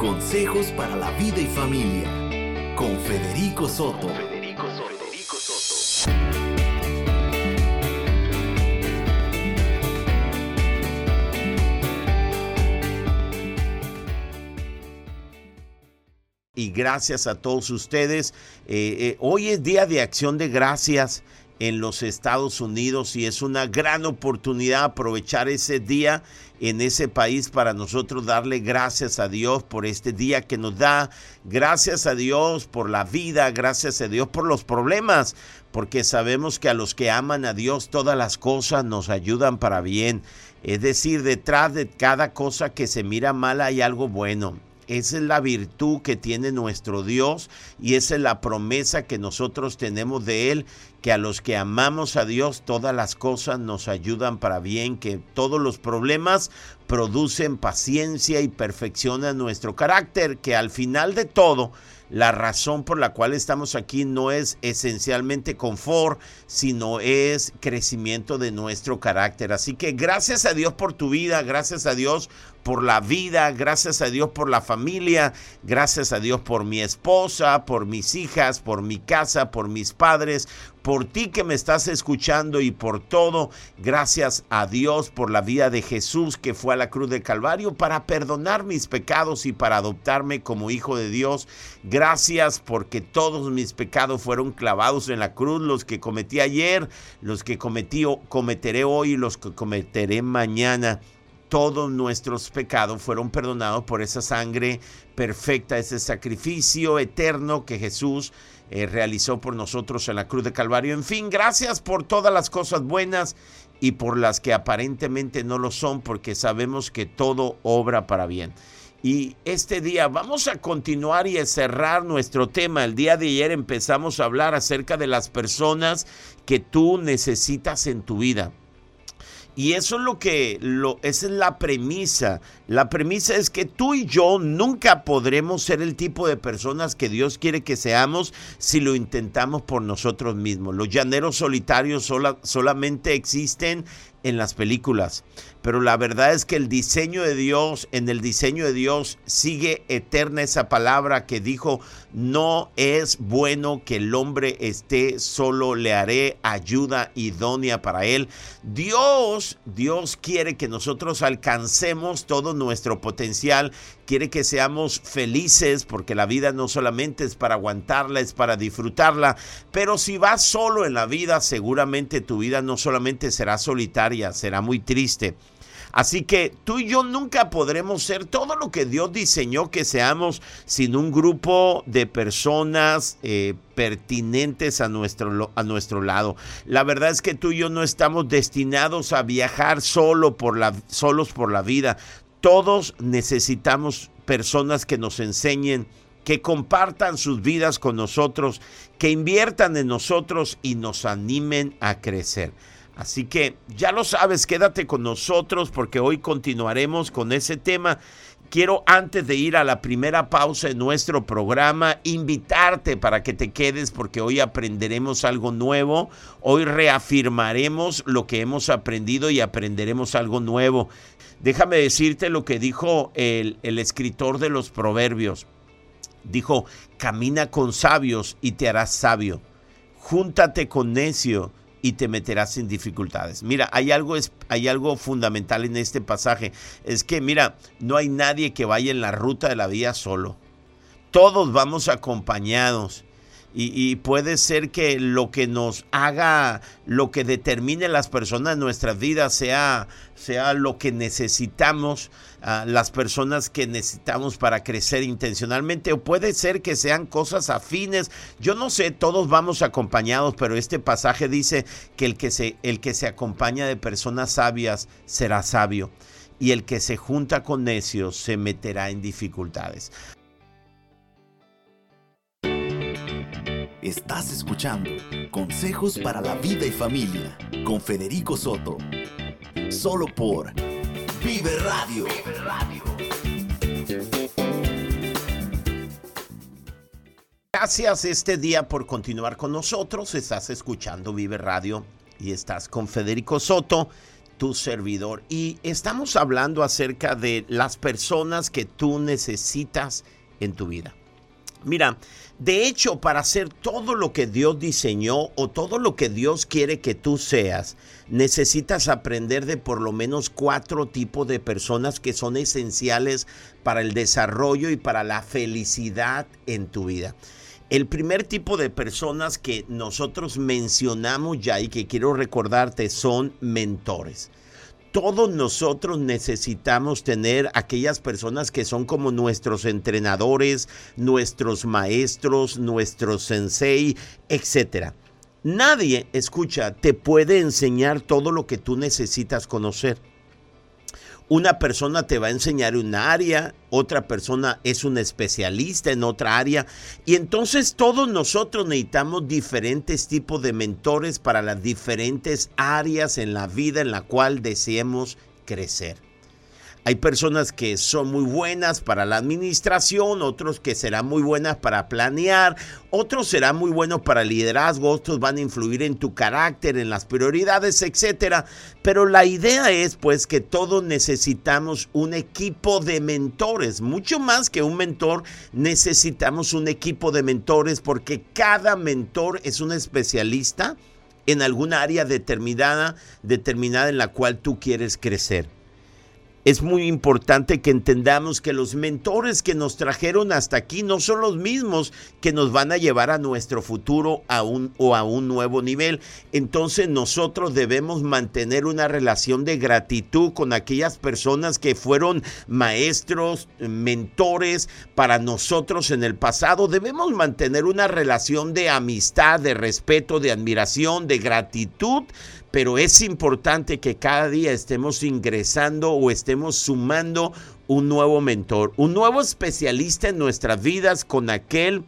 Consejos para la vida y familia con Federico Soto. Y gracias a todos ustedes. Eh, eh, hoy es día de acción de gracias en los Estados Unidos y es una gran oportunidad aprovechar ese día en ese país para nosotros darle gracias a Dios por este día que nos da, gracias a Dios por la vida, gracias a Dios por los problemas, porque sabemos que a los que aman a Dios todas las cosas nos ayudan para bien. Es decir, detrás de cada cosa que se mira mal hay algo bueno. Esa es la virtud que tiene nuestro Dios y esa es la promesa que nosotros tenemos de Él, que a los que amamos a Dios todas las cosas nos ayudan para bien, que todos los problemas producen paciencia y perfeccionan nuestro carácter, que al final de todo la razón por la cual estamos aquí no es esencialmente confort, sino es crecimiento de nuestro carácter. Así que gracias a Dios por tu vida, gracias a Dios por la vida, gracias a Dios por la familia, gracias a Dios por mi esposa, por mis hijas, por mi casa, por mis padres, por ti que me estás escuchando y por todo. Gracias a Dios por la vida de Jesús que fue a la cruz de Calvario para perdonar mis pecados y para adoptarme como hijo de Dios. Gracias porque todos mis pecados fueron clavados en la cruz, los que cometí ayer, los que cometí, cometeré hoy y los que cometeré mañana todos nuestros pecados fueron perdonados por esa sangre perfecta, ese sacrificio eterno que Jesús eh, realizó por nosotros en la cruz de Calvario. En fin, gracias por todas las cosas buenas y por las que aparentemente no lo son, porque sabemos que todo obra para bien. Y este día vamos a continuar y a cerrar nuestro tema. El día de ayer empezamos a hablar acerca de las personas que tú necesitas en tu vida. Y eso es lo que, lo, esa es la premisa. La premisa es que tú y yo nunca podremos ser el tipo de personas que Dios quiere que seamos si lo intentamos por nosotros mismos. Los llaneros solitarios solamente existen en las películas. Pero la verdad es que el diseño de Dios, en el diseño de Dios sigue eterna esa palabra que dijo, no es bueno que el hombre esté solo, le haré ayuda idónea para él. Dios, Dios quiere que nosotros alcancemos todo nuestro potencial, quiere que seamos felices porque la vida no solamente es para aguantarla, es para disfrutarla, pero si vas solo en la vida, seguramente tu vida no solamente será solitaria, será muy triste. Así que tú y yo nunca podremos ser todo lo que Dios diseñó que seamos sin un grupo de personas eh, pertinentes a nuestro, a nuestro lado. La verdad es que tú y yo no estamos destinados a viajar solo por la, solos por la vida. Todos necesitamos personas que nos enseñen que compartan sus vidas con nosotros, que inviertan en nosotros y nos animen a crecer. Así que ya lo sabes, quédate con nosotros porque hoy continuaremos con ese tema. Quiero antes de ir a la primera pausa de nuestro programa, invitarte para que te quedes porque hoy aprenderemos algo nuevo, hoy reafirmaremos lo que hemos aprendido y aprenderemos algo nuevo. Déjame decirte lo que dijo el, el escritor de los proverbios. Dijo, camina con sabios y te harás sabio. Júntate con necio y te meterás en dificultades. Mira, hay algo, hay algo fundamental en este pasaje. Es que, mira, no hay nadie que vaya en la ruta de la vida solo. Todos vamos acompañados. Y, puede ser que lo que nos haga, lo que determine las personas en nuestras vidas sea, sea lo que necesitamos, ah, las personas que necesitamos para crecer intencionalmente, o puede ser que sean cosas afines. Yo no sé, todos vamos acompañados, pero este pasaje dice que el que se, el que se acompaña de personas sabias será sabio, y el que se junta con necios se meterá en dificultades. Estás escuchando Consejos para la Vida y Familia con Federico Soto. Solo por Vive Radio. Gracias este día por continuar con nosotros. Estás escuchando Vive Radio y estás con Federico Soto tu servidor. Y estamos hablando acerca de las personas que tú necesitas en tu vida. Mira, de hecho, para hacer todo lo que Dios diseñó o todo lo que Dios quiere que tú seas, necesitas aprender de por lo menos cuatro tipos de personas que son esenciales para el desarrollo y para la felicidad en tu vida. El primer tipo de personas que nosotros mencionamos ya y que quiero recordarte son mentores todos nosotros necesitamos tener aquellas personas que son como nuestros entrenadores, nuestros maestros, nuestros sensei, etc. Nadie, escucha, te puede enseñar todo lo que tú necesitas conocer. Una persona te va a enseñar un área, otra persona es un especialista en otra área y entonces todos nosotros necesitamos diferentes tipos de mentores para las diferentes áreas en la vida en la cual deseemos crecer. Hay personas que son muy buenas para la administración, otros que serán muy buenas para planear, otros serán muy buenos para liderazgo, otros van a influir en tu carácter, en las prioridades, etcétera. Pero la idea es pues que todos necesitamos un equipo de mentores, mucho más que un mentor, necesitamos un equipo de mentores porque cada mentor es un especialista en alguna área determinada, determinada en la cual tú quieres crecer es muy importante que entendamos que los mentores que nos trajeron hasta aquí no son los mismos que nos van a llevar a nuestro futuro a un, o a un nuevo nivel. Entonces nosotros debemos mantener una relación de gratitud con aquellas personas que fueron maestros, mentores para nosotros en el pasado. Debemos mantener una relación de amistad, de respeto, de admiración, de gratitud pero es importante que cada día estemos ingresando o estemos sumando un nuevo mentor, un nuevo especialista en nuestras vidas con aquel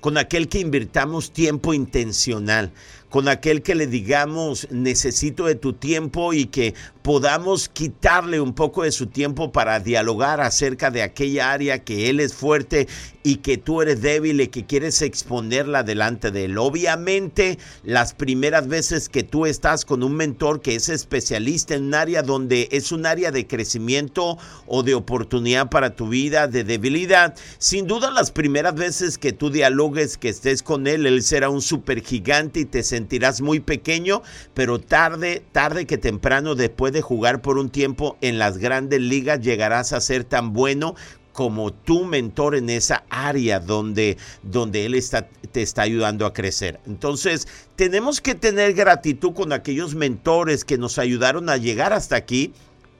con aquel que invirtamos tiempo intencional, con aquel que le digamos necesito de tu tiempo y que podamos quitarle un poco de su tiempo para dialogar acerca de aquella área que él es fuerte y que tú eres débil y que quieres exponerla delante de él. Obviamente, las primeras veces que tú estás con un mentor que es especialista en un área donde es un área de crecimiento o de oportunidad para tu vida, de debilidad, sin duda las primeras veces que tú dialogues, que estés con él, él será un super gigante y te sentirás muy pequeño, pero tarde, tarde que temprano después de jugar por un tiempo en las grandes ligas, llegarás a ser tan bueno como tu mentor en esa área donde, donde Él está, te está ayudando a crecer. Entonces, tenemos que tener gratitud con aquellos mentores que nos ayudaron a llegar hasta aquí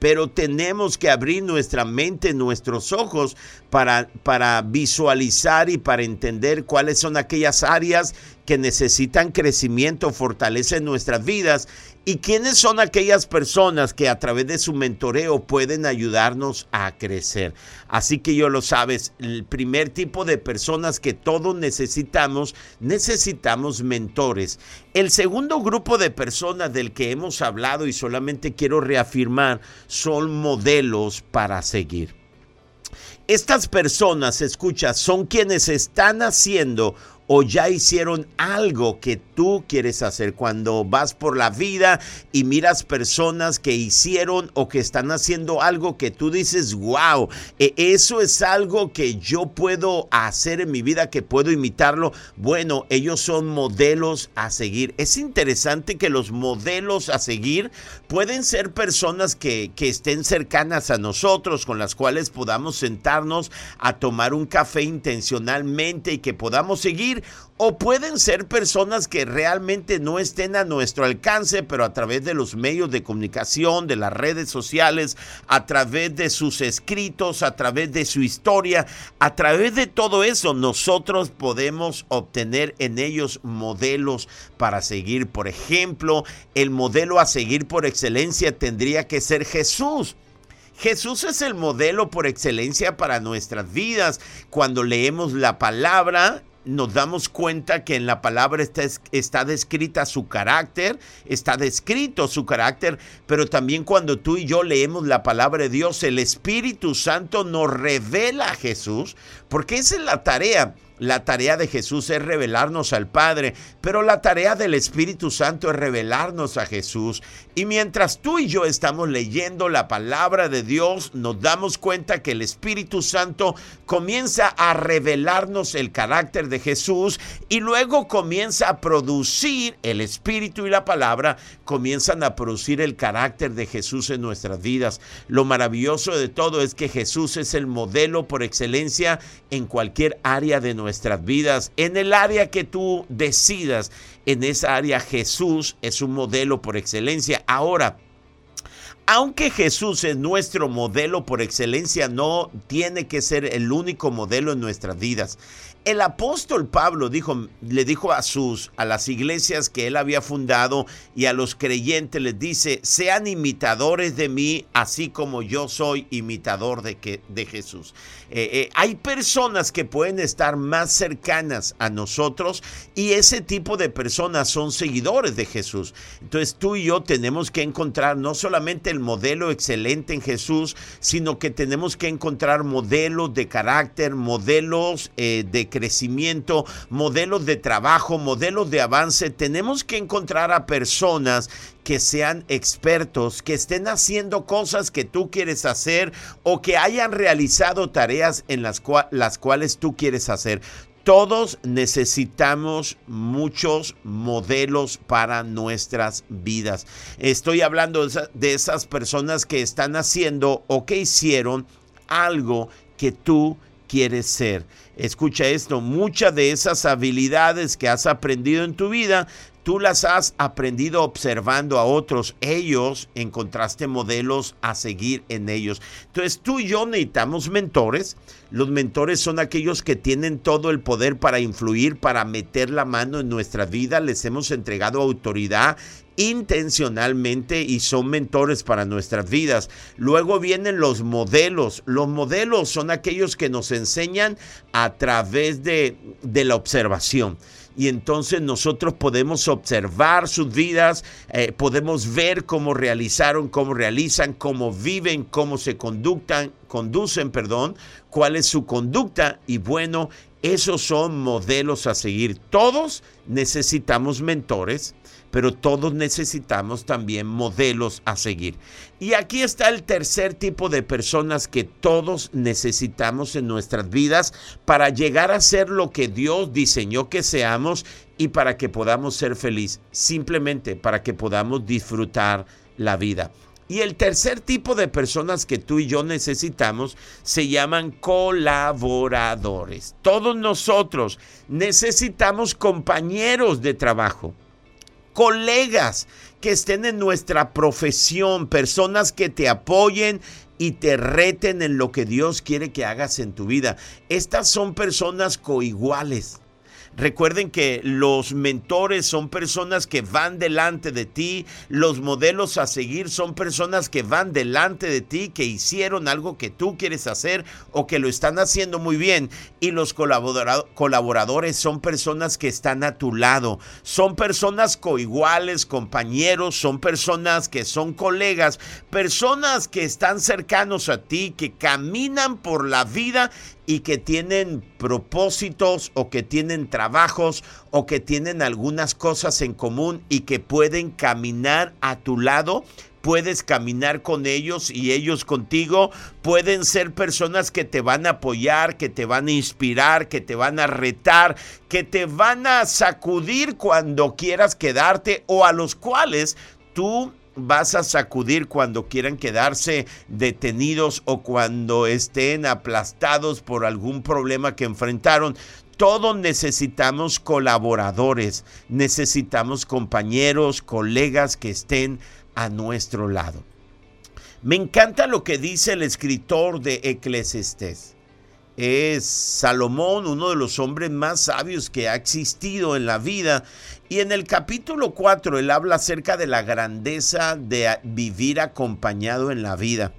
pero tenemos que abrir nuestra mente, nuestros ojos para, para visualizar y para entender cuáles son aquellas áreas que necesitan crecimiento, fortaleza en nuestras vidas y quiénes son aquellas personas que a través de su mentoreo pueden ayudarnos a crecer. Así que yo lo sabes, el primer tipo de personas que todos necesitamos, necesitamos mentores. El segundo grupo de personas del que hemos hablado y solamente quiero reafirmar son modelos para seguir. Estas personas, escucha, son quienes están haciendo o ya hicieron algo que tú quieres hacer. Cuando vas por la vida y miras personas que hicieron o que están haciendo algo que tú dices, wow, e, eso es algo que yo puedo hacer en mi vida, que puedo imitarlo. Bueno, ellos son modelos a seguir. Es interesante que los modelos a seguir pueden ser personas que, que estén cercanas a nosotros, con las cuales podamos sentarnos a tomar un café intencionalmente y que podamos seguir o pueden ser personas que realmente no estén a nuestro alcance, pero a través de los medios de comunicación, de las redes sociales, a través de sus escritos, a través de su historia, a través de todo eso, nosotros podemos obtener en ellos modelos para seguir. Por ejemplo, el modelo a seguir por excelencia tendría que ser Jesús. Jesús es el modelo por excelencia para nuestras vidas. Cuando leemos la palabra, nos damos cuenta que en la palabra está, está descrita su carácter, está descrito su carácter, pero también cuando tú y yo leemos la palabra de Dios, el Espíritu Santo nos revela a Jesús, porque esa es la tarea La tarea de Jesús es revelarnos al Padre, pero la tarea del Espíritu Santo es revelarnos a Jesús. Y mientras tú y yo estamos leyendo la palabra de Dios, nos damos cuenta que el Espíritu Santo comienza a revelarnos el carácter de Jesús y luego comienza a producir, el Espíritu y la palabra comienzan a producir el carácter de Jesús en nuestras vidas. Lo maravilloso de todo es que Jesús es el modelo por excelencia en cualquier área de nuestras vidas, en el área que tú decidas. En esa área Jesús es un modelo por excelencia. Ahora, aunque Jesús es nuestro modelo por excelencia, no tiene que ser el único modelo en nuestras vidas. El apóstol Pablo dijo, le dijo a sus a las iglesias que él había fundado y a los creyentes les dice, sean imitadores de mí, así como yo soy imitador de, que, de Jesús. Eh, eh, hay personas que pueden estar más cercanas a nosotros y ese tipo de personas son seguidores de Jesús. Entonces tú y yo tenemos que encontrar no solamente el modelo excelente en Jesús, sino que tenemos que encontrar modelos de carácter, modelos eh, de crecimiento, modelos de trabajo, modelos de avance. Tenemos que encontrar a personas que sean expertos, que estén haciendo cosas que tú quieres hacer o que hayan realizado tareas en las, las cuales tú quieres hacer. Todos necesitamos muchos modelos para nuestras vidas. Estoy hablando de esas personas que están haciendo o que hicieron algo que tú quieres ser. Escucha esto, muchas de esas habilidades que has aprendido en tu vida, tú las has aprendido observando a otros. Ellos encontraste modelos a seguir en ellos. Entonces tú y yo necesitamos mentores. Los mentores son aquellos que tienen todo el poder para influir, para meter la mano en nuestra vida. Les hemos entregado autoridad intencionalmente y son mentores para nuestras vidas. Luego vienen los modelos. Los modelos son aquellos que nos enseñan a través de, de la observación y entonces nosotros podemos observar sus vidas, eh, podemos ver cómo realizaron, cómo realizan, cómo viven, cómo se conductan, conducen, perdón, cuál es su conducta y bueno, esos son modelos a seguir. Todos necesitamos mentores pero todos necesitamos también modelos a seguir. Y aquí está el tercer tipo de personas que todos necesitamos en nuestras vidas para llegar a ser lo que Dios diseñó que seamos y para que podamos ser felices, simplemente para que podamos disfrutar la vida. Y el tercer tipo de personas que tú y yo necesitamos se llaman colaboradores. Todos nosotros necesitamos compañeros de trabajo colegas que estén en nuestra profesión, personas que te apoyen y te reten en lo que Dios quiere que hagas en tu vida. Estas son personas coiguales. Recuerden que los mentores son personas que van delante de ti, los modelos a seguir son personas que van delante de ti, que hicieron algo que tú quieres hacer o que lo están haciendo muy bien. Y los colaboradores son personas que están a tu lado, son personas coiguales, compañeros, son personas que son colegas, personas que están cercanos a ti, que caminan por la vida y que tienen propósitos o que tienen trabajos o que tienen algunas cosas en común y que pueden caminar a tu lado, puedes caminar con ellos y ellos contigo, pueden ser personas que te van a apoyar, que te van a inspirar, que te van a retar, que te van a sacudir cuando quieras quedarte o a los cuales tú vas a sacudir cuando quieran quedarse detenidos o cuando estén aplastados por algún problema que enfrentaron. Todos necesitamos colaboradores, necesitamos compañeros, colegas que estén a nuestro lado. Me encanta lo que dice el escritor de Eclesiastés es Salomón, uno de los hombres más sabios que ha existido en la vida. Y en el capítulo 4 él habla acerca de la grandeza de vivir acompañado en la vida.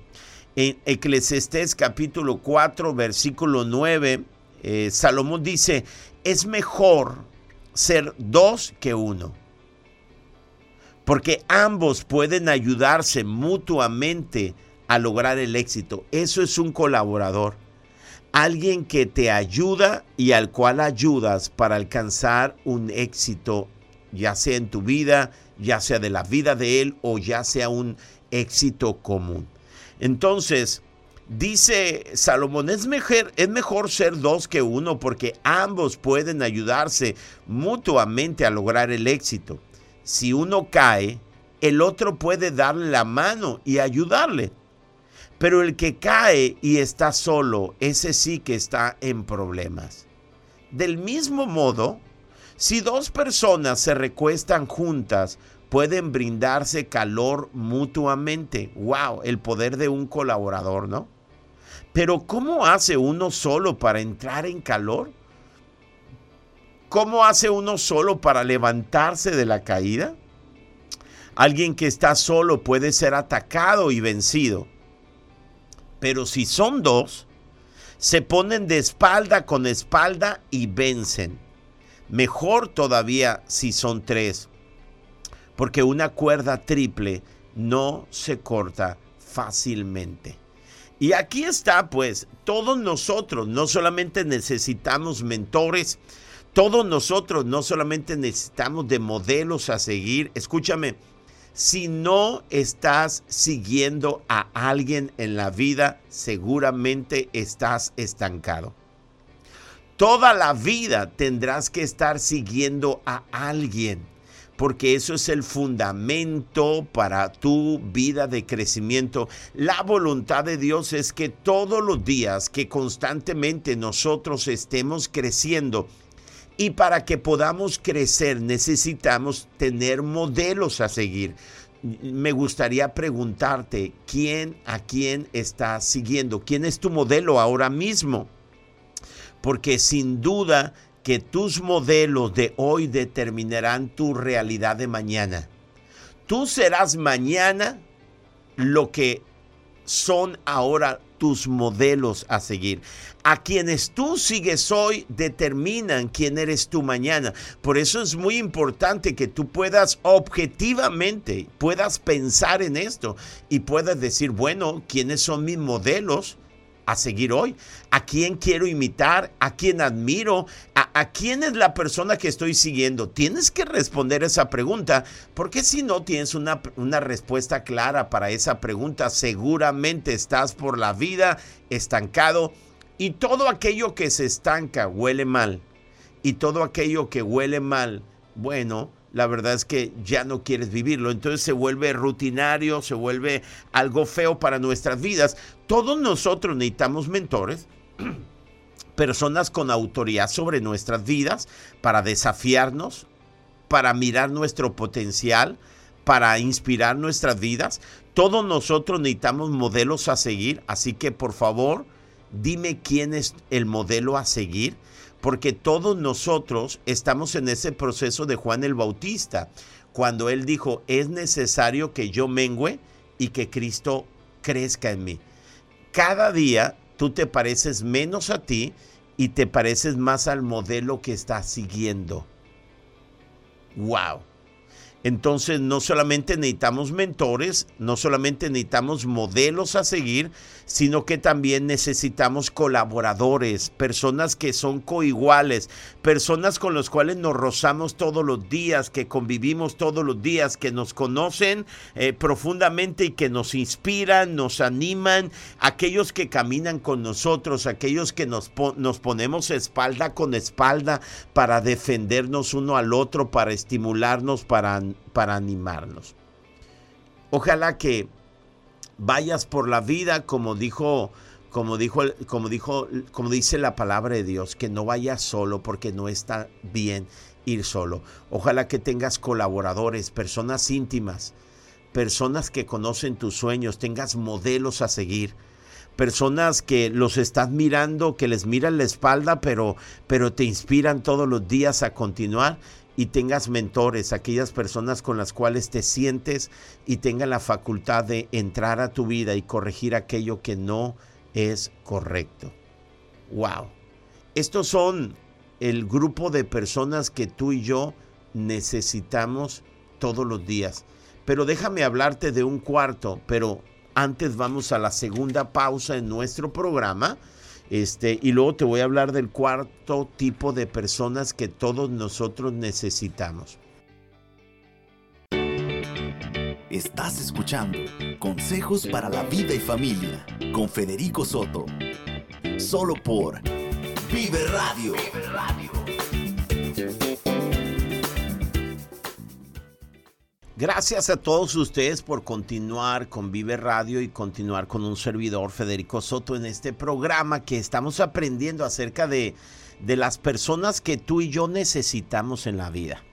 En Eclesiastés capítulo 4 versículo 9, eh, Salomón dice, es mejor ser dos que uno, porque ambos pueden ayudarse mutuamente a lograr el éxito. Eso es un colaborador. alguien que te ayuda y al cual ayudas para alcanzar un éxito, ya sea en tu vida, ya sea de la vida de él o ya sea un éxito común. Entonces, dice Salomón, es mejor, es mejor ser dos que uno porque ambos pueden ayudarse mutuamente a lograr el éxito. Si uno cae, el otro puede darle la mano y ayudarle. Pero el que cae y está solo, ese sí que está en problemas. Del mismo modo, si dos personas se recuestan juntas, pueden brindarse calor mutuamente. ¡Wow! El poder de un colaborador, ¿no? Pero ¿cómo hace uno solo para entrar en calor? ¿Cómo hace uno solo para levantarse de la caída? Alguien que está solo puede ser atacado y vencido. Pero si son dos, se ponen de espalda con espalda y vencen. Mejor todavía si son tres, porque una cuerda triple no se corta fácilmente. Y aquí está, pues, todos nosotros no solamente necesitamos mentores, todos nosotros no solamente necesitamos de modelos a seguir, escúchame, si no estás siguiendo a alguien en la vida, seguramente estás estancado. Toda la vida tendrás que estar siguiendo a alguien, porque eso es el fundamento para tu vida de crecimiento. La voluntad de Dios es que todos los días, que constantemente nosotros estemos creciendo, y para que podamos crecer necesitamos tener modelos a seguir. Me gustaría preguntarte, ¿quién a quién estás siguiendo? ¿Quién es tu modelo ahora mismo? Porque sin duda que tus modelos de hoy determinarán tu realidad de mañana. Tú serás mañana lo que son ahora tus modelos a seguir. A quienes tú sigues hoy determinan quién eres tú mañana. Por eso es muy importante que tú puedas objetivamente, puedas pensar en esto y puedas decir, bueno, ¿quiénes son mis modelos? A seguir hoy? ¿A quién quiero imitar? ¿A quién admiro? ¿A, quién es la persona que estoy siguiendo? Tienes que responder esa pregunta, porque si no tienes una, una respuesta clara para esa pregunta, seguramente estás por la vida estancado y todo aquello que se estanca huele mal. Y todo aquello que huele mal, bueno, la verdad es que ya no quieres vivirlo. Entonces se vuelve rutinario, se vuelve algo feo para nuestras vidas. Todos nosotros necesitamos mentores, personas con autoridad sobre nuestras vidas para desafiarnos, para mirar nuestro potencial, para inspirar nuestras vidas. Todos nosotros necesitamos modelos a seguir, así que por favor, dime quién es el modelo a seguir porque todos nosotros estamos en ese proceso de Juan el Bautista, cuando él dijo, es necesario que yo mengüe y que Cristo crezca en mí. Cada día tú te pareces menos a ti y te pareces más al modelo que estás siguiendo. ¡Wow! Entonces no solamente necesitamos mentores, no solamente necesitamos modelos a seguir, sino que también necesitamos colaboradores, personas que son coiguales, personas con las cuales nos rozamos todos los días, que convivimos todos los días, que nos conocen eh, profundamente y que nos inspiran, nos animan, aquellos que caminan con nosotros, aquellos que nos, nos ponemos espalda con espalda para defendernos uno al otro, para estimularnos, para para animarnos. Ojalá que vayas por la vida como dijo como dijo como dijo como dice la palabra de Dios, que no vayas solo porque no está bien ir solo. Ojalá que tengas colaboradores, personas íntimas, personas que conocen tus sueños, tengas modelos a seguir personas que los estás mirando, que les miran la espalda, pero, pero te inspiran todos los días a continuar y tengas mentores, aquellas personas con las cuales te sientes y tengan la facultad de entrar a tu vida y corregir aquello que no es correcto. Wow. Estos son el grupo de personas que tú y yo necesitamos todos los días. Pero déjame hablarte de un cuarto, pero antes vamos a la segunda pausa en nuestro programa Este, y luego te voy a hablar del cuarto tipo de personas que todos nosotros necesitamos. Estás escuchando Consejos para la Vida y Familia con Federico Soto. Solo por Vive Radio. Vive Radio. Gracias a todos ustedes por continuar con Vive Radio y continuar con un servidor, Federico Soto, en este programa que estamos aprendiendo acerca de, de las personas que tú y yo necesitamos en la vida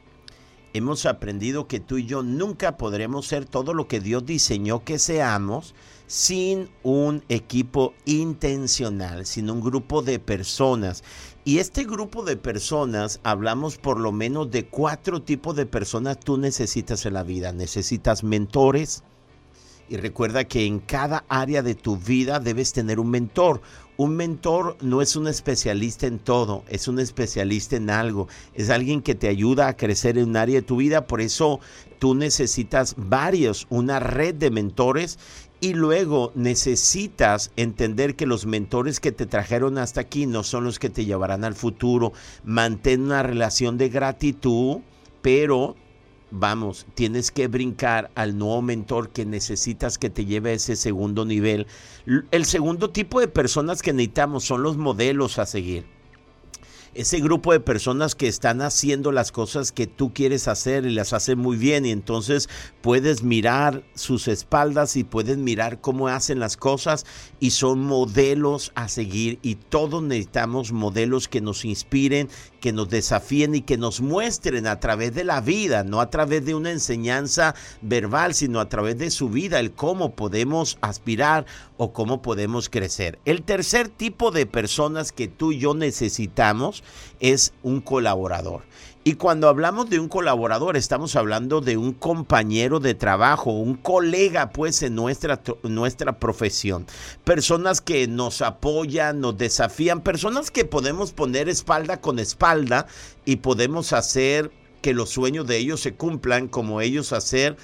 hemos aprendido que tú y yo nunca podremos ser todo lo que Dios diseñó que seamos sin un equipo intencional, sin un grupo de personas. Y este grupo de personas, hablamos por lo menos de cuatro tipos de personas tú necesitas en la vida. Necesitas mentores. Y recuerda que en cada área de tu vida debes tener un mentor un mentor no es un especialista en todo, es un especialista en algo, es alguien que te ayuda a crecer en un área de tu vida, por eso tú necesitas varios, una red de mentores. Y luego necesitas entender que los mentores que te trajeron hasta aquí no son los que te llevarán al futuro. Mantén una relación de gratitud, pero vamos, tienes que brincar al nuevo mentor que necesitas que te lleve a ese segundo nivel. El segundo tipo de personas que necesitamos son los modelos a seguir ese grupo de personas que están haciendo las cosas que tú quieres hacer y las hacen muy bien y entonces puedes mirar sus espaldas y puedes mirar cómo hacen las cosas y son modelos a seguir y todos necesitamos modelos que nos inspiren, que nos desafíen y que nos muestren a través de la vida, no a través de una enseñanza verbal, sino a través de su vida, el cómo podemos aspirar o cómo podemos crecer. El tercer tipo de personas que tú y yo necesitamos es un colaborador. Y cuando hablamos de un colaborador, estamos hablando de un compañero de trabajo, un colega pues en nuestra, nuestra profesión. Personas que nos apoyan, nos desafían, personas que podemos poner espalda con espalda y podemos hacer que los sueños de ellos se cumplan como ellos hacer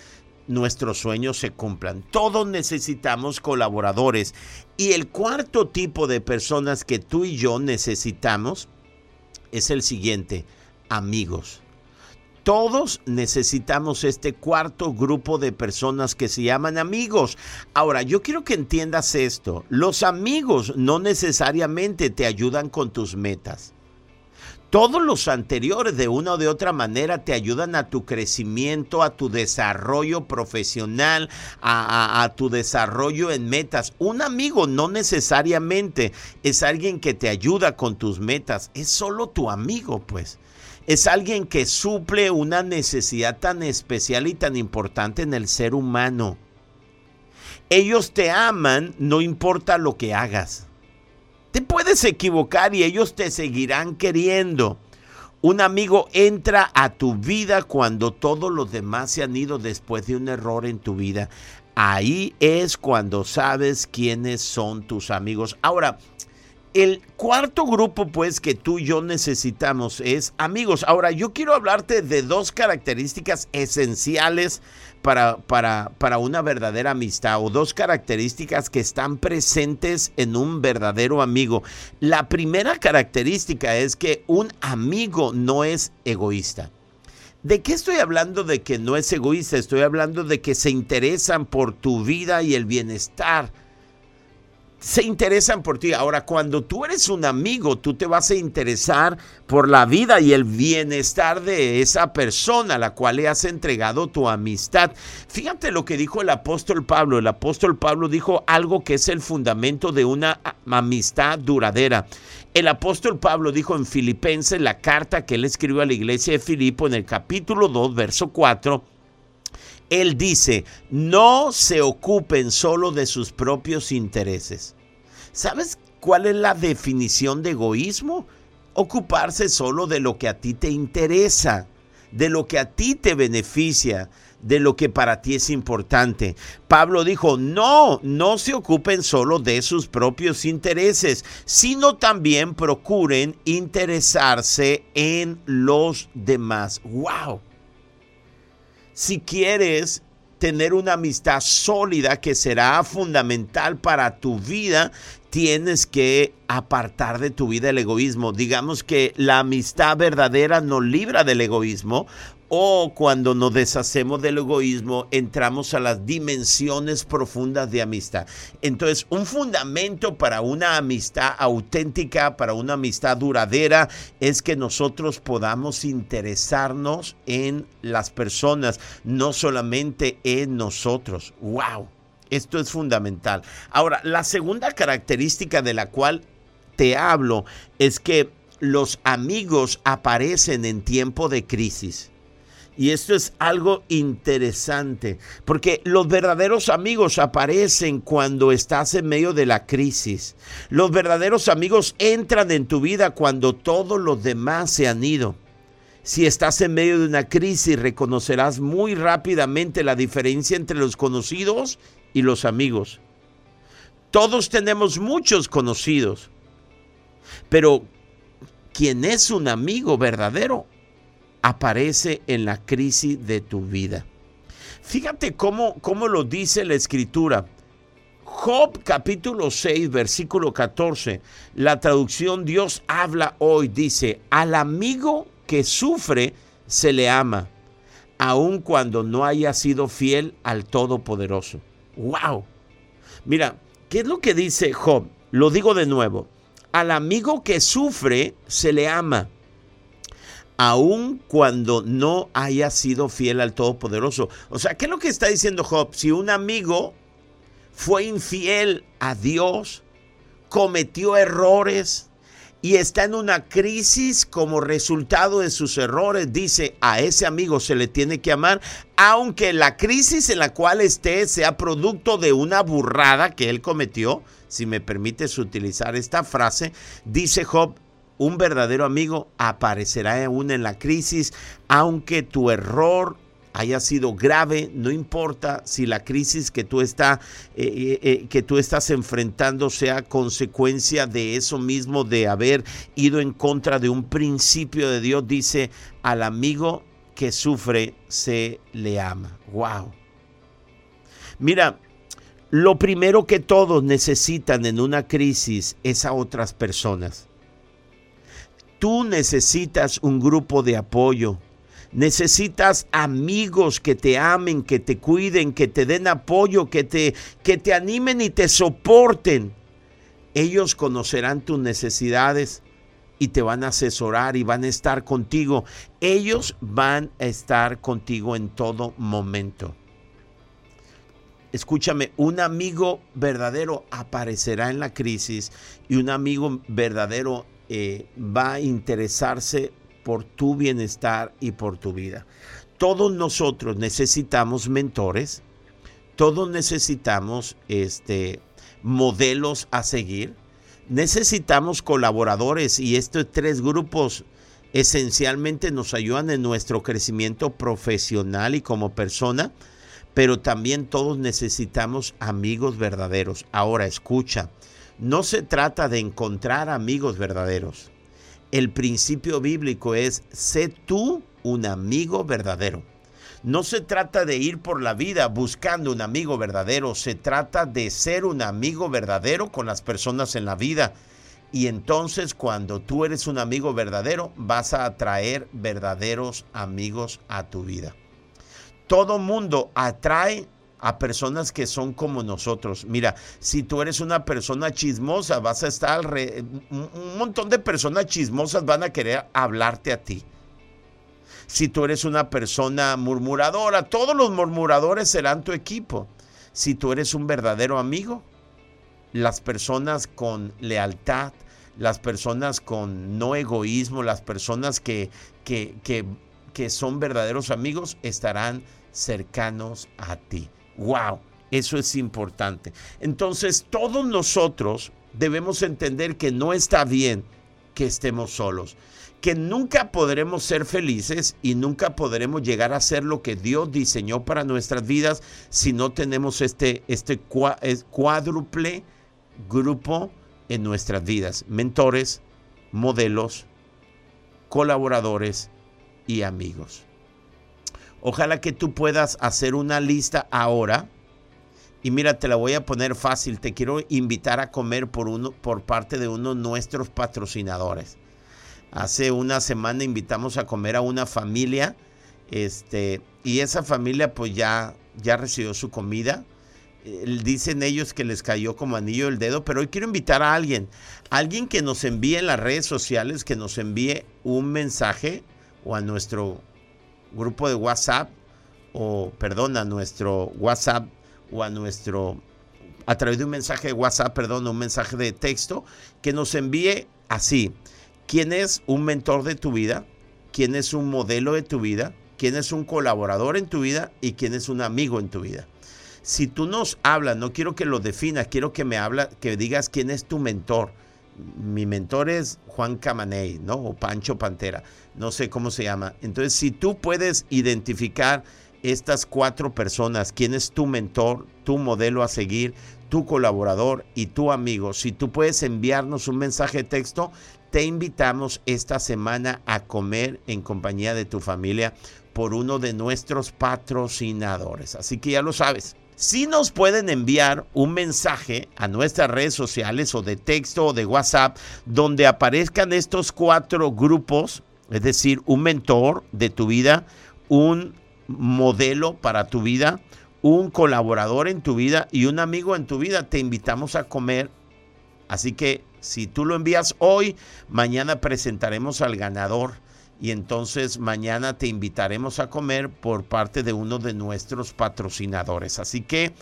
nuestros sueños se cumplan. Todos necesitamos colaboradores. Y el cuarto tipo de personas que tú y yo necesitamos es el siguiente, amigos. Todos necesitamos este cuarto grupo de personas que se llaman amigos. Ahora, yo quiero que entiendas esto. Los amigos no necesariamente te ayudan con tus metas. Todos los anteriores de una o de otra manera te ayudan a tu crecimiento, a tu desarrollo profesional, a, tu desarrollo en metas. Un amigo no necesariamente es alguien que te ayuda con tus metas, es solo tu amigo pues. Es alguien que suple una necesidad tan especial y tan importante en el ser humano. Ellos te aman no importa lo que hagas. Te puedes equivocar y ellos te seguirán queriendo. Un amigo entra a tu vida cuando todos los demás se han ido después de un error en tu vida. Ahí es cuando sabes quiénes son tus amigos. Ahora, el cuarto grupo, pues, que tú y yo necesitamos es amigos. Ahora, yo quiero hablarte de dos características esenciales para, para, para, una verdadera amistad o dos características que están presentes en un verdadero amigo. La primera característica es que un amigo no es egoísta. ¿De qué estoy hablando de que no es egoísta? Estoy hablando de que se interesan por tu vida y el bienestar se interesan por ti. Ahora, cuando tú eres un amigo, tú te vas a interesar por la vida y el bienestar de esa persona a la cual le has entregado tu amistad. Fíjate lo que dijo el apóstol Pablo. El apóstol Pablo dijo algo que es el fundamento de una amistad duradera. El apóstol Pablo dijo en Filipenses, la carta que él escribió a la iglesia de Filipo en el capítulo 2, verso 4, él dice, no se ocupen solo de sus propios intereses. ¿Sabes cuál es la definición de egoísmo? Ocuparse solo de lo que a ti te interesa, de lo que a ti te beneficia, de lo que para ti es importante. Pablo dijo, no, no se ocupen solo de sus propios intereses, sino también procuren interesarse en los demás. ¡Wow! Si quieres tener una amistad sólida que será fundamental para tu vida, tienes que apartar de tu vida el egoísmo. Digamos que la amistad verdadera nos libra del egoísmo o cuando nos deshacemos del egoísmo, entramos a las dimensiones profundas de amistad. Entonces, un fundamento para una amistad auténtica, para una amistad duradera, es que nosotros podamos interesarnos en las personas, no solamente en nosotros. ¡Wow! Esto es fundamental. Ahora, la segunda característica de la cual te hablo es que los amigos aparecen en tiempo de crisis. Y esto es algo interesante, porque los verdaderos amigos aparecen cuando estás en medio de la crisis. Los verdaderos amigos entran en tu vida cuando todos los demás se han ido. Si estás en medio de una crisis, reconocerás muy rápidamente la diferencia entre los conocidos y los amigos. Todos tenemos muchos conocidos, pero quien es un amigo verdadero aparece en la crisis de tu vida. Fíjate cómo, cómo lo dice la escritura. Job capítulo 6, versículo 14, la traducción Dios habla hoy, dice, al amigo que sufre se le ama, aun cuando no haya sido fiel al Todopoderoso. ¡Wow! Mira, ¿qué es lo que dice Job? Lo digo de nuevo, al amigo que sufre se le ama aun cuando no haya sido fiel al Todopoderoso. O sea, ¿qué es lo que está diciendo Job? Si un amigo fue infiel a Dios, cometió errores y está en una crisis como resultado de sus errores, dice, a ese amigo se le tiene que amar, aunque la crisis en la cual esté sea producto de una burrada que él cometió, si me permites utilizar esta frase, dice Job, un verdadero amigo aparecerá aún en la crisis, aunque tu error haya sido grave, no importa si la crisis que tú, está, eh, eh, eh, que tú estás enfrentando sea consecuencia de eso mismo, de haber ido en contra de un principio de Dios, dice, al amigo que sufre se le ama. ¡Wow! Mira, lo primero que todos necesitan en una crisis es a otras personas. Tú necesitas un grupo de apoyo. Necesitas amigos que te amen, que te cuiden, que te den apoyo, que te, que te animen y te soporten. Ellos conocerán tus necesidades y te van a asesorar y van a estar contigo. Ellos van a estar contigo en todo momento. Escúchame, un amigo verdadero aparecerá en la crisis y un amigo verdadero eh, va a interesarse por tu bienestar y por tu vida. Todos nosotros necesitamos mentores, todos necesitamos este, modelos a seguir, necesitamos colaboradores y estos tres grupos esencialmente nos ayudan en nuestro crecimiento profesional y como persona, pero también todos necesitamos amigos verdaderos. Ahora escucha, no se trata de encontrar amigos verdaderos. El principio bíblico es, sé tú un amigo verdadero. No se trata de ir por la vida buscando un amigo verdadero, se trata de ser un amigo verdadero con las personas en la vida. Y entonces cuando tú eres un amigo verdadero, vas a atraer verdaderos amigos a tu vida. Todo mundo atrae a personas que son como nosotros. Mira, si tú eres una persona chismosa, vas a estar, un montón de personas chismosas van a querer hablarte a ti. Si tú eres una persona murmuradora, todos los murmuradores serán tu equipo. Si tú eres un verdadero amigo, las personas con lealtad, las personas con no egoísmo, las personas que, que, que, que son verdaderos amigos estarán cercanos a ti. ¡Wow! Eso es importante. Entonces, todos nosotros debemos entender que no está bien que estemos solos, que nunca podremos ser felices y nunca podremos llegar a ser lo que Dios diseñó para nuestras vidas si no tenemos este, este cuádruple grupo en nuestras vidas, mentores, modelos, colaboradores y amigos. Ojalá que tú puedas hacer una lista ahora. Y mira, te la voy a poner fácil. Te quiero invitar a comer por, uno, por parte de uno de nuestros patrocinadores. Hace una semana invitamos a comer a una familia. Este, y esa familia pues ya, ya recibió su comida. Dicen ellos que les cayó como anillo el dedo, pero hoy quiero invitar a alguien, alguien que nos envíe en las redes sociales, que nos envíe un mensaje o a nuestro grupo de WhatsApp o, perdón, a nuestro WhatsApp o a nuestro, a través de un mensaje de WhatsApp, perdón, un mensaje de texto, que nos envíe así, quién es un mentor de tu vida, quién es un modelo de tu vida, quién es un colaborador en tu vida y quién es un amigo en tu vida. Si tú nos hablas, no quiero que lo definas, quiero que me habla, que digas quién es tu mentor. Mi mentor es Juan Camaney, ¿no? O Pancho Pantera no sé cómo se llama. Entonces, si tú puedes identificar estas cuatro personas, quién es tu mentor, tu modelo a seguir, tu colaborador y tu amigo, si tú puedes enviarnos un mensaje de texto, te invitamos esta semana a comer en compañía de tu familia por uno de nuestros patrocinadores. Así que ya lo sabes. Si nos pueden enviar un mensaje a nuestras redes sociales o de texto o de WhatsApp donde aparezcan estos cuatro grupos es decir, un mentor de tu vida, un modelo para tu vida, un colaborador en tu vida y un amigo en tu vida. Te invitamos a comer. Así que si tú lo envías hoy, mañana presentaremos al ganador y entonces mañana te invitaremos a comer por parte de uno de nuestros patrocinadores. Así que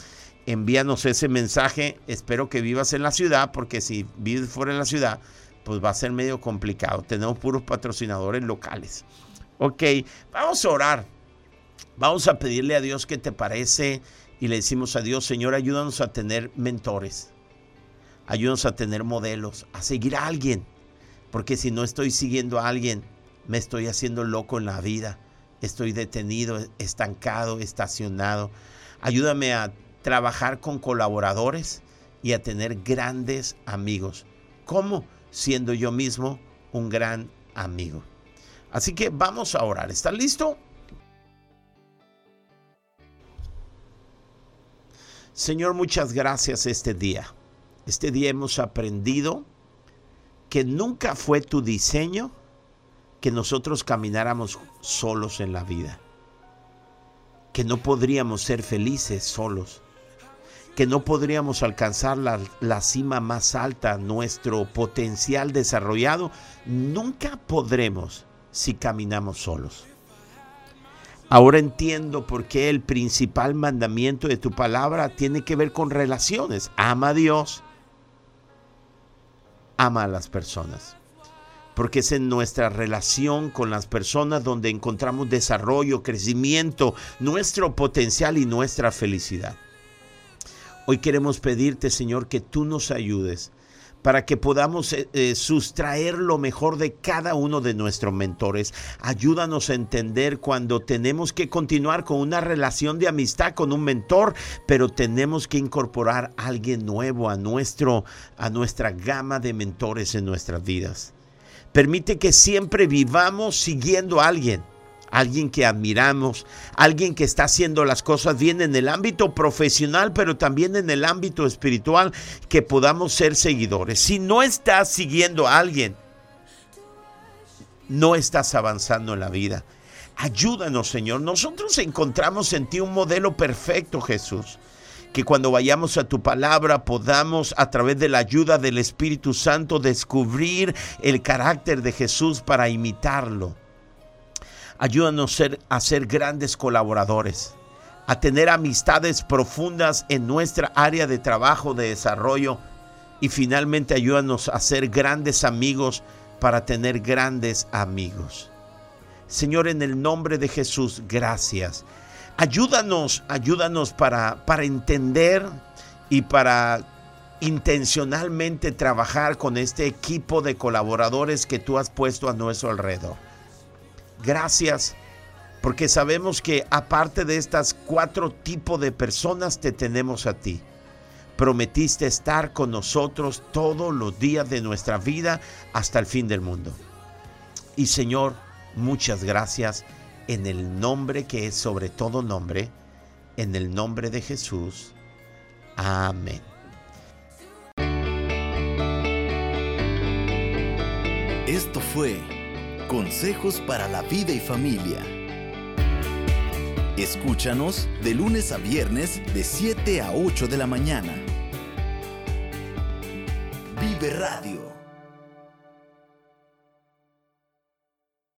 envíanos ese mensaje. Espero que vivas en la ciudad porque si vives fuera de la ciudad, pues va a ser medio complicado. Tenemos puros patrocinadores locales. Ok, vamos a orar. Vamos a pedirle a Dios qué te parece y le decimos a Dios, Señor, ayúdanos a tener mentores. Ayúdanos a tener modelos, a seguir a alguien. Porque si no estoy siguiendo a alguien, me estoy haciendo loco en la vida. Estoy detenido, estancado, estacionado. Ayúdame a trabajar con colaboradores y a tener grandes amigos. ¿Cómo? Siendo yo mismo un gran amigo. Así que vamos a orar. ¿Estás listo? Señor, muchas gracias este día. Este día hemos aprendido que nunca fue tu diseño que nosotros camináramos solos en la vida. Que no podríamos ser felices solos que no podríamos alcanzar la, cima más alta, nuestro potencial desarrollado, nunca podremos si caminamos solos. Ahora entiendo por qué el principal mandamiento de tu palabra tiene que ver con relaciones. Ama a Dios, ama a las personas. Porque es en nuestra relación con las personas donde encontramos desarrollo, crecimiento, nuestro potencial y nuestra felicidad. Hoy queremos pedirte, Señor, que tú nos ayudes para que podamos eh, eh, sustraer lo mejor de cada uno de nuestros mentores. Ayúdanos a entender cuando tenemos que continuar con una relación de amistad con un mentor, pero tenemos que incorporar a alguien nuevo a, nuestro, a nuestra gama de mentores en nuestras vidas. Permite que siempre vivamos siguiendo a alguien alguien que admiramos, alguien que está haciendo las cosas bien en el ámbito profesional, pero también en el ámbito espiritual, que podamos ser seguidores. Si no estás siguiendo a alguien, no estás avanzando en la vida. Ayúdanos, Señor. Nosotros encontramos en ti un modelo perfecto, Jesús. Que cuando vayamos a tu palabra podamos, a través de la ayuda del Espíritu Santo, descubrir el carácter de Jesús para imitarlo Ayúdanos a ser grandes colaboradores, a tener amistades profundas en nuestra área de trabajo, de desarrollo y finalmente ayúdanos a ser grandes amigos para tener grandes amigos. Señor, en el nombre de Jesús, gracias. Ayúdanos, ayúdanos para, para entender y para intencionalmente trabajar con este equipo de colaboradores que tú has puesto a nuestro alrededor. Gracias porque sabemos que aparte de estas cuatro tipos de personas te tenemos a ti. Prometiste estar con nosotros todos los días de nuestra vida hasta el fin del mundo. Y Señor, muchas gracias en el nombre que es sobre todo nombre, en el nombre de Jesús. Amén. Esto fue Consejos para la vida y familia. Escúchanos de lunes a viernes de 7 a 8 de la mañana. Vive Radio